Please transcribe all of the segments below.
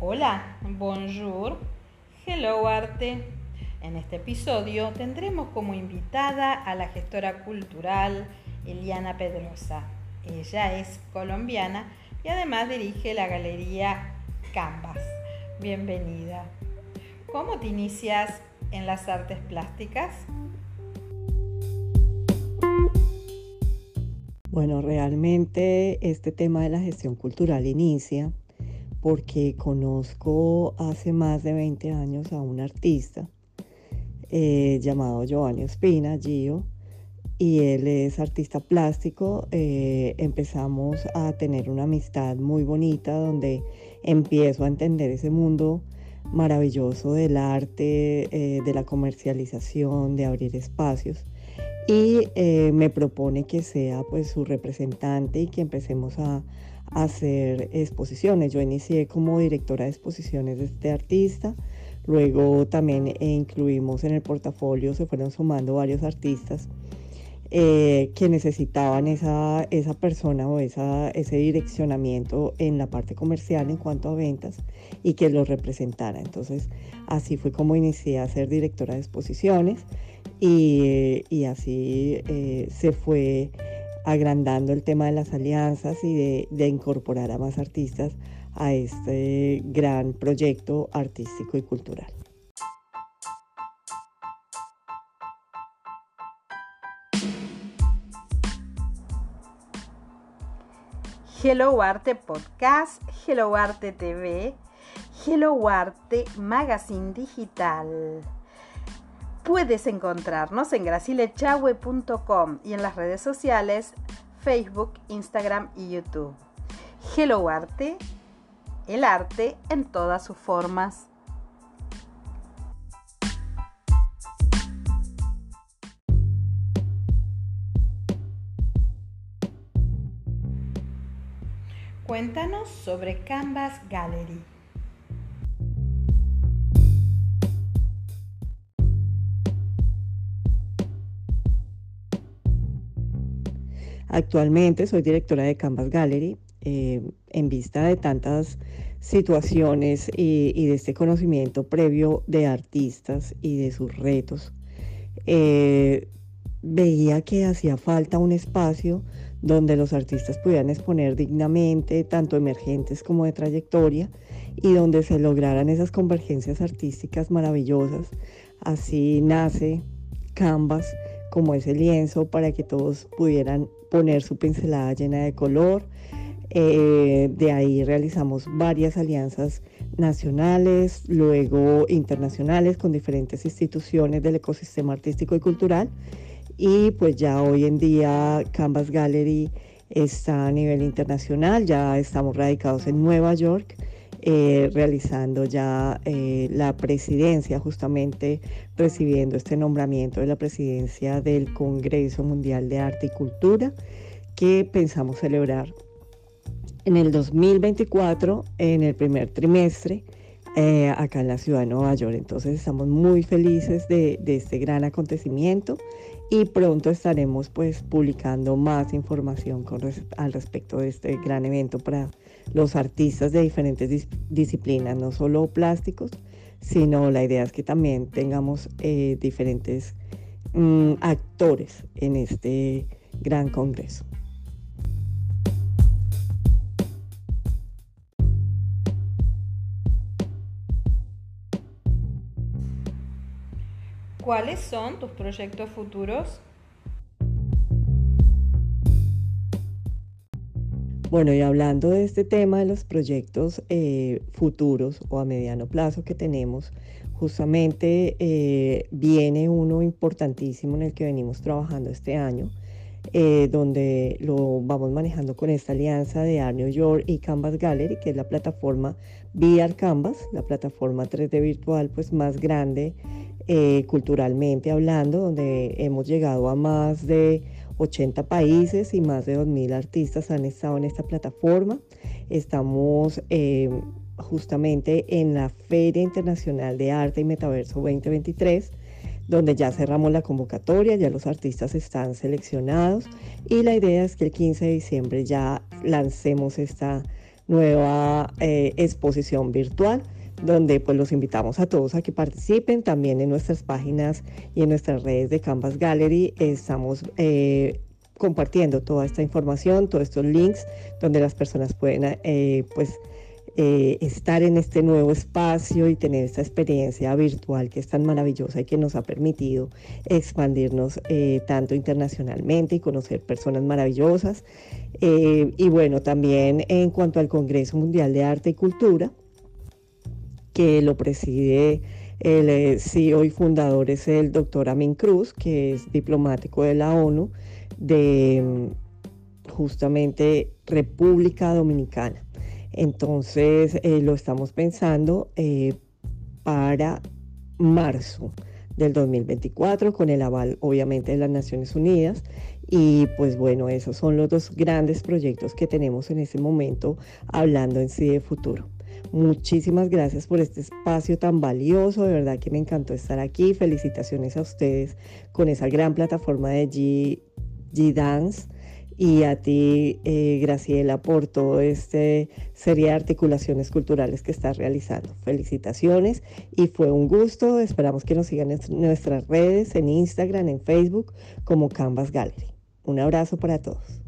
Hola, bonjour, hello arte. En este episodio tendremos como invitada a la gestora cultural Eliana Pedrosa. Ella es colombiana y además dirige la galería Canvas. Bienvenida. ¿Cómo te inicias en las artes plásticas? Bueno, realmente este tema de la gestión cultural inicia porque conozco hace más de 20 años a un artista eh, llamado Giovanni Ospina, Gio, y él es artista plástico. Eh, empezamos a tener una amistad muy bonita donde empiezo a entender ese mundo maravilloso del arte, eh, de la comercialización, de abrir espacios. Y me propone que sea pues su representante y que empecemos a, hacer exposiciones. Yo inicié como directora de exposiciones de este artista, luego también incluimos en el portafolio, se fueron sumando varios artistas eh, que necesitaban esa, esa persona o esa, ese direccionamiento en la parte comercial en cuanto a ventas y que los representara. Entonces así fue como inicié a ser directora de exposiciones y, y así eh, se fue agrandando el tema de las alianzas y de, incorporar a más artistas a este gran proyecto artístico y cultural. Hello Arte Podcast, Hello Arte TV, Hello Arte Magazine Digital. Puedes encontrarnos en gracilechahue.com y en las redes sociales Facebook, Instagram y YouTube. Hello Arte, el arte en todas sus formas. Cuéntanos sobre Canvas Gallery. Actualmente soy directora de Canvas Gallery. Eh, en vista de tantas situaciones y, de este conocimiento previo de artistas y de sus retos, eh, veía que hacía falta un espacio donde los artistas pudieran exponer dignamente, tanto emergentes como de trayectoria, y donde se lograran esas convergencias artísticas maravillosas. Así nace Canvas como ese lienzo para que todos pudieran poner su pincelada llena de color. Eh, de ahí realizamos varias alianzas nacionales, luego internacionales con diferentes instituciones del ecosistema artístico y cultural. Y pues ya hoy en día Canvas Gallery está a nivel internacional, ya estamos radicados en Nueva York eh, realizando ya eh, la presidencia, justamente recibiendo este nombramiento de la presidencia del Congreso Mundial de Arte y Cultura, que pensamos celebrar en el 2024, en el primer trimestre, eh, acá en la ciudad de Nueva York. Entonces estamos muy felices de, este gran acontecimiento y pronto estaremos pues publicando más información al respecto de este gran evento para los artistas de diferentes disciplinas, no solo plásticos, sino la idea es que también tengamos eh, diferentes mm, actores en este gran congreso. ¿Cuáles son tus proyectos futuros? Bueno, y hablando de este tema de los proyectos eh, futuros o a mediano plazo que tenemos, justamente eh, viene uno importantísimo en el que venimos trabajando este año, eh, donde lo vamos manejando con esta alianza de Art New York y Canvas Gallery, que es la plataforma VR Canvas, la plataforma 3D virtual pues más grande culturalmente hablando, donde hemos llegado a más de 80 países y más de 2.000 artistas han estado en esta plataforma. Estamos eh, justamente en la Feria Internacional de Arte y Metaverso 2023 donde ya cerramos la convocatoria, ya los artistas están seleccionados y la idea es que el 15 de diciembre ya lancemos esta nueva eh, exposición virtual donde pues los invitamos a todos a que participen también en nuestras páginas y en nuestras redes de Canvas Gallery estamos eh, compartiendo toda esta información todos estos links donde las personas pueden eh, pues eh, estar en este nuevo espacio y tener esta experiencia virtual que es tan maravillosa y que nos ha permitido expandirnos tanto internacionalmente y conocer personas maravillosas. Y bueno, también en cuanto al Congreso Mundial de Arte y Cultura, que lo preside el CEO y fundador es el doctor Amin Cruz, que es diplomático de la ONU de justamente República Dominicana. Entonces eh, lo estamos pensando eh, para marzo del 2024 con el aval obviamente de las Naciones Unidas y pues bueno, esos son los dos grandes proyectos que tenemos en este momento hablando en sí de futuro. Muchísimas gracias por este espacio tan valioso, de verdad que me encantó estar aquí. Felicitaciones a ustedes con esa gran plataforma de G, Dance y a ti, eh, Graciela, por todo este serie de articulaciones culturales que estás realizando. Felicitaciones y fue un gusto. Esperamos que nos sigan en nuestras redes, en Instagram, en Facebook, como Canvas Gallery. Un abrazo para todos.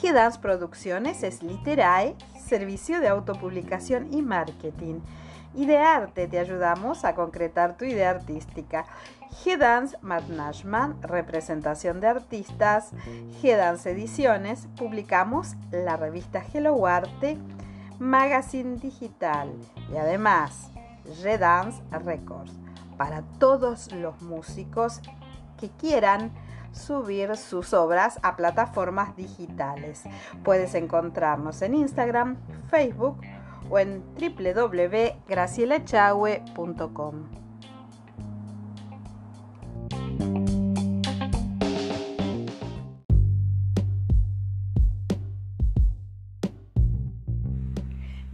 GEDANS Producciones es Literae, servicio de autopublicación y marketing. Y de arte te ayudamos a concretar tu idea artística. G-Dance Management, representación de artistas, G-Dance Ediciones, publicamos la revista Hello Arte, Magazine Digital y además G-Dance Records para todos los músicos que quieran subir sus obras a plataformas digitales. Puedes encontrarnos en Instagram, Facebook o en www.gracielachagüe.com.